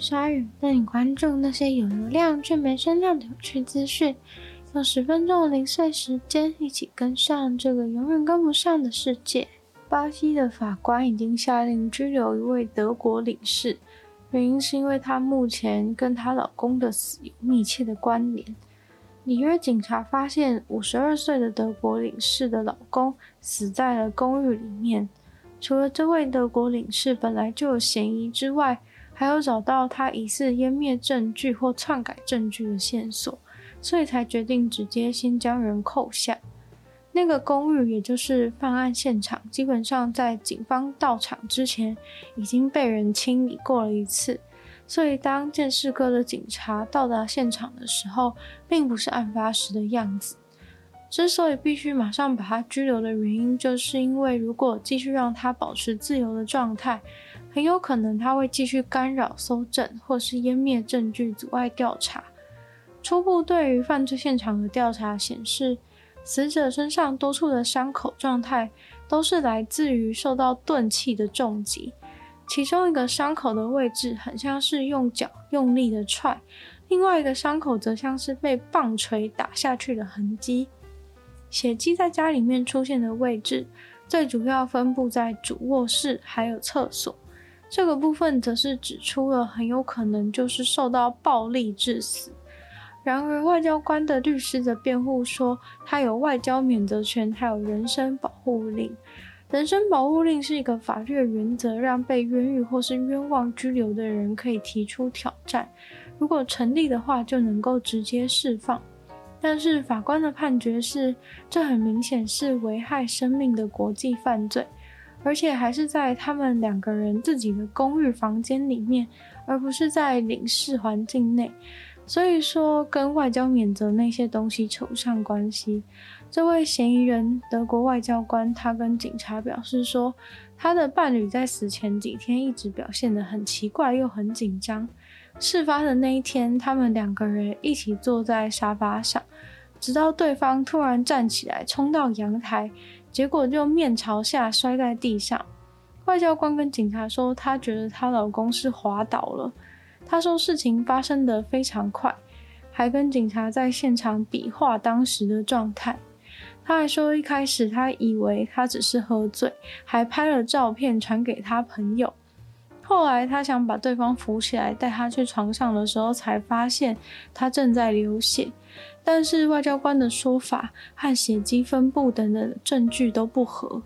鲨鱼，带你关注那些有流量却没声量的有趣资讯。用十分钟的零碎时间，一起跟上这个永远跟不上的世界。巴西的法官已经下令拘留一位德国领事，原因是因为她目前跟她老公的死有密切的关联。里约警察发现五十二岁的德国领事的老公死在了公寓里面。除了这位德国领事本来就有嫌疑之外，还有找到他疑似湮灭证据或篡改证据的线索，所以才决定直接先将人扣下。那个公寓，也就是犯案现场，基本上在警方到场之前已经被人清理过了一次，所以当鉴识科的警察到达现场的时候，并不是案发时的样子。之所以必须马上把他拘留的原因，就是因为如果继续让他保持自由的状态，很有可能他会继续干扰搜证，或是湮灭证据，阻碍调查。初步对于犯罪现场的调查显示，死者身上多处的伤口状态都是来自于受到钝器的重击，其中一个伤口的位置很像是用脚用力的踹，另外一个伤口则像是被棒槌打下去的痕迹。血迹在家里面出现的位置，最主要分布在主卧室还有厕所，这个部分则是指出了很有可能就是受到暴力致死。然而，外交官的律师的辩护说，他有外交免责权，还有人身保护令。人身保护令是一个法律原则，让被冤狱或是冤枉拘留的人可以提出挑战。如果成立的话，就能够直接释放。但是法官的判决是，这很明显是危害生命的国际犯罪，而且还是在他们两个人自己的公寓房间里面，而不是在领事环境内。所以说，跟外交免责那些东西扯不上关系。这位嫌疑人，德国外交官，他跟警察表示说，他的伴侣在死前几天一直表现得很奇怪，又很紧张。事发的那一天，他们两个人一起坐在沙发上，直到对方突然站起来冲到阳台，结果就面朝下摔在地上。外交官跟警察说，他觉得她老公是滑倒了。他说事情发生得非常快，还跟警察在现场比划当时的状态。他还说一开始他以为他只是喝醉，还拍了照片传给他朋友。后来他想把对方扶起来带他去床上的时候，才发现他正在流血。但是外交官的说法和血迹分布等等证据都不合。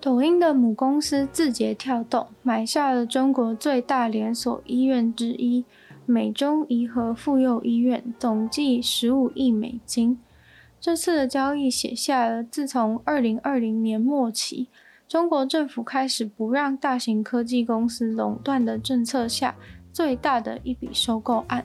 抖音的母公司字节跳动买下了中国最大连锁医院之一美中宜和妇幼医院，总计十五亿美金。这次的交易写下了自从二零二零年末起，中国政府开始不让大型科技公司垄断的政策下最大的一笔收购案。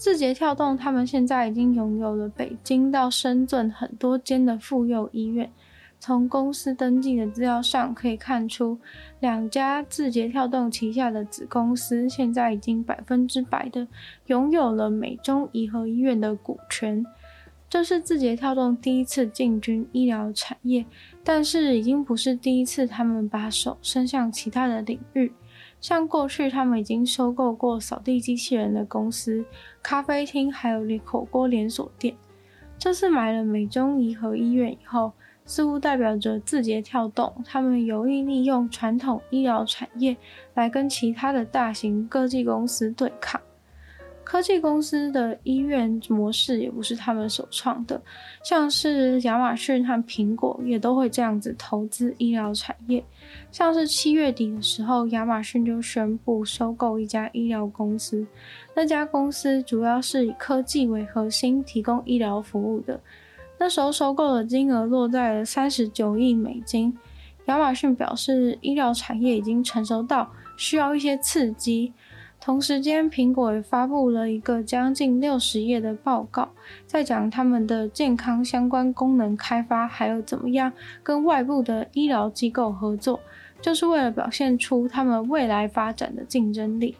字节跳动他们现在已经拥有了北京到深圳很多间的妇幼医院。从公司登记的资料上可以看出，两家字节跳动旗下的子公司现在已经百分之百的拥有了美中宜和医院的股权。这是字节跳动第一次进军医疗产业，但是已经不是第一次他们把手伸向其他的领域。像过去他们已经收购过扫地机器人的公司、咖啡厅，还有火锅连锁店。这次买了美中宜和医院以后，似乎代表着字节跳动，他们有意利用传统医疗产业来跟其他的大型科技公司对抗。科技公司的医院模式也不是他们首创的，像是亚马逊和苹果也都会这样子投资医疗产业。像是七月底的时候，亚马逊就宣布收购一家医疗公司，那家公司主要是以科技为核心，提供医疗服务的。那时候收购的金额落在了三十九亿美金。亚马逊表示，医疗产业已经成熟到需要一些刺激。同时间，苹果也发布了一个将近六十页的报告，在讲他们的健康相关功能开发，还有怎么样跟外部的医疗机构合作，就是为了表现出他们未来发展的竞争力。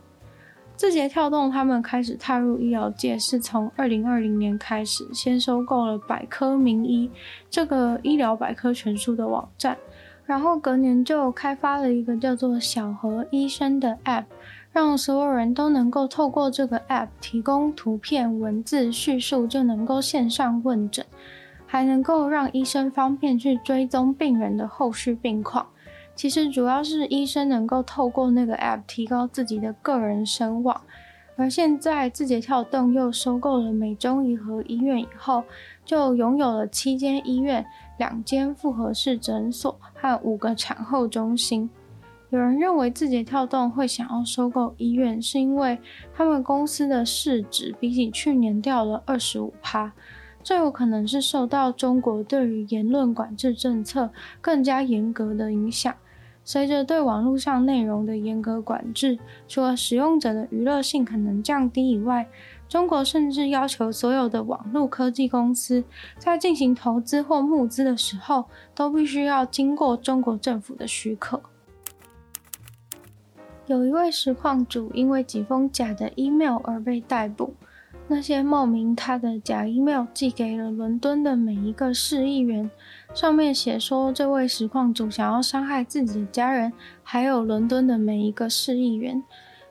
字节跳动他们开始踏入医疗界，是从二零二零年开始，先收购了百科名医这个医疗百科全书的网站。然后隔年就开发了一个叫做小何医生的 App，让所有人都能够透过这个 App 提供图片、文字叙述，就能够线上问诊，还能够让医生方便去追踪病人的后续病况。其实主要是医生能够透过那个 App 提高自己的个人声望。而现在字节跳动又收购了美中宜和医院以后，就拥有了七间医院。两间复合式诊所和五个产后中心。有人认为字节跳动会想要收购医院，是因为他们公司的市值比起去年掉了二十五趴。这有可能是受到中国对于言论管制政策更加严格的影响。随着对网络上内容的严格管制，除了使用者的娱乐性可能降低以外，中国甚至要求所有的网络科技公司在进行投资或募资的时候，都必须要经过中国政府的许可。有一位实况主因为几封假的 email 而被逮捕，那些冒名他的假 email 寄给了伦敦的每一个市议员，上面写说这位实况主想要伤害自己的家人，还有伦敦的每一个市议员。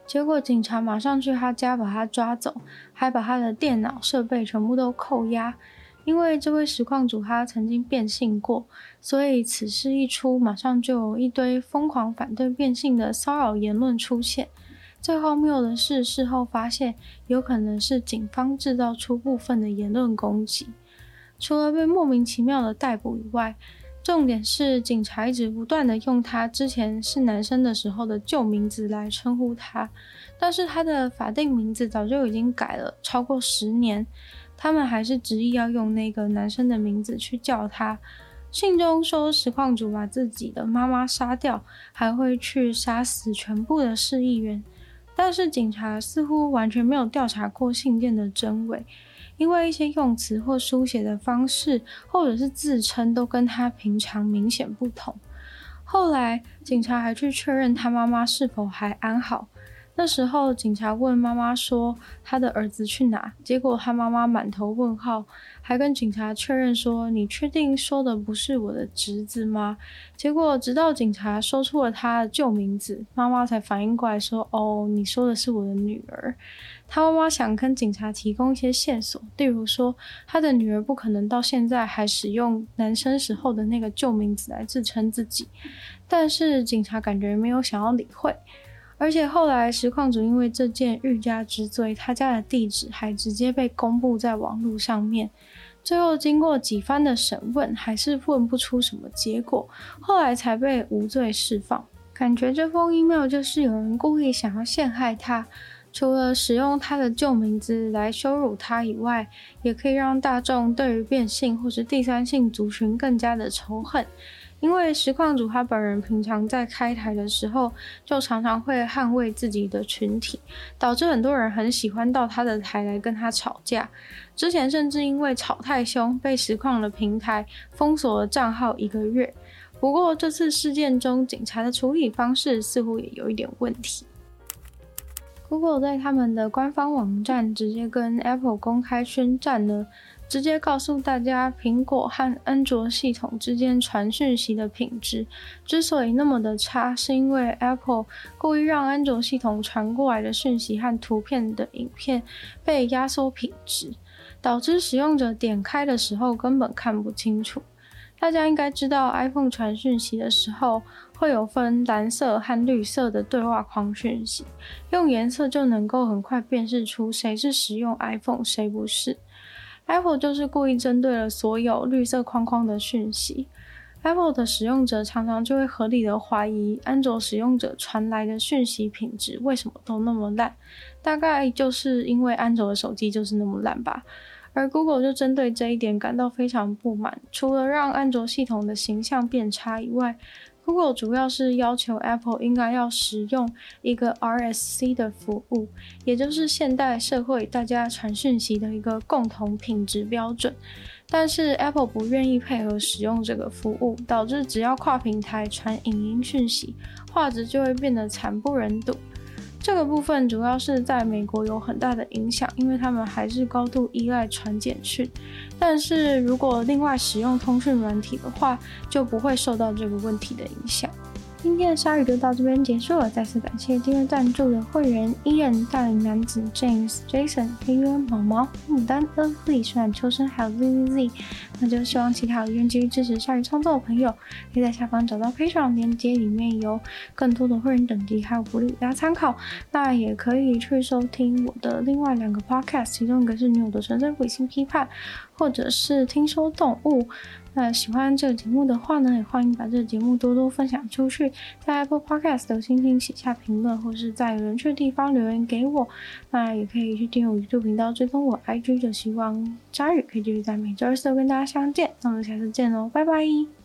结果警察马上去他家把他抓走，还把他的电脑设备全部都扣押。因为这位实况主他曾经变性过，所以此事一出，马上就有一堆疯狂反对变性的骚扰言论出现。最荒谬的是，事后发现有可能是警方制造出部分的言论攻击。除了被莫名其妙的逮捕以外，重点是，警察一直不断的用他之前是男生的时候的旧名字来称呼他，但是他的法定名字早就已经改了超过十年，他们还是执意要用那个男生的名字去叫他。信中说，实况主把自己的妈妈杀掉，还会去杀死全部的市议员，但是警察似乎完全没有调查过信件的真伪。因为一些用词或书写的方式，或者是自称，都跟他平常明显不同。后来，警察还去确认他妈妈是否还安好。那时候，警察问妈妈说：“他的儿子去哪？”结果他妈妈满头问号，还跟警察确认说：“你确定说的不是我的侄子吗？”结果直到警察说出了他的旧名字，妈妈才反应过来说：“哦，你说的是我的女儿。”他妈妈想跟警察提供一些线索，例如说他的女儿不可能到现在还使用男生时候的那个旧名字来自称自己，但是警察感觉没有想要理会。而且后来，实况主因为这件欲加之罪，他家的地址还直接被公布在网络上面。最后经过几番的审问，还是问不出什么结果，后来才被无罪释放。感觉这封 email 就是有人故意想要陷害他，除了使用他的旧名字来羞辱他以外，也可以让大众对于变性或是第三性族群更加的仇恨。因为实况主他本人平常在开台的时候，就常常会捍卫自己的群体，导致很多人很喜欢到他的台来跟他吵架。之前甚至因为吵太凶，被实况的平台封锁了账号一个月。不过这次事件中，警察的处理方式似乎也有一点问题。Google 在他们的官方网站直接跟 Apple 公开宣战了。直接告诉大家，苹果和安卓系统之间传讯息的品质之所以那么的差，是因为 Apple 故意让安卓系统传过来的讯息和图片的影片被压缩品质，导致使用者点开的时候根本看不清楚。大家应该知道，iPhone 传讯息的时候会有分蓝色和绿色的对话框讯息，用颜色就能够很快辨识出谁是使用 iPhone，谁不是。Apple 就是故意针对了所有绿色框框的讯息，Apple 的使用者常常就会合理的怀疑安卓使用者传来的讯息品质为什么都那么烂，大概就是因为安卓的手机就是那么烂吧。而 Google 就针对这一点感到非常不满，除了让安卓系统的形象变差以外，Google 主要是要求 Apple 应该要使用一个 RSC 的服务，也就是现代社会大家传讯息的一个共同品质标准。但是 Apple 不愿意配合使用这个服务，导致只要跨平台传影音讯息，画质就会变得惨不忍睹。这个部分主要是在美国有很大的影响，因为他们还是高度依赖传简讯。但是如果另外使用通讯软体的话，就不会受到这个问题的影响。今天的鲨鱼就到这边结束了，再次感谢今日赞助的会员：Ian、大龄男子、James、Jason、黑渊、毛毛、牡丹、Earthly、水染秋生，还有 ZZZ。那就希望其他有愿继续支持鲨鱼创作的朋友，可以在下方找到 Patreon 链接，里面有更多的会员等级还有福利给大家参考。那也可以去收听我的另外两个 Podcast，其中一个是女友的纯粹理性批判，或者是听说动物。那喜欢这个节目的话呢，也欢迎把这个节目多多分享出去，在 Apple Podcast 的星星写下评论，或是在有人去的地方留言给我。那也可以去订阅我 YouTube 频道，追踪我 IG。就希望佳宇可以继续在每周二四跟大家相见。那我们下次见喽，拜拜。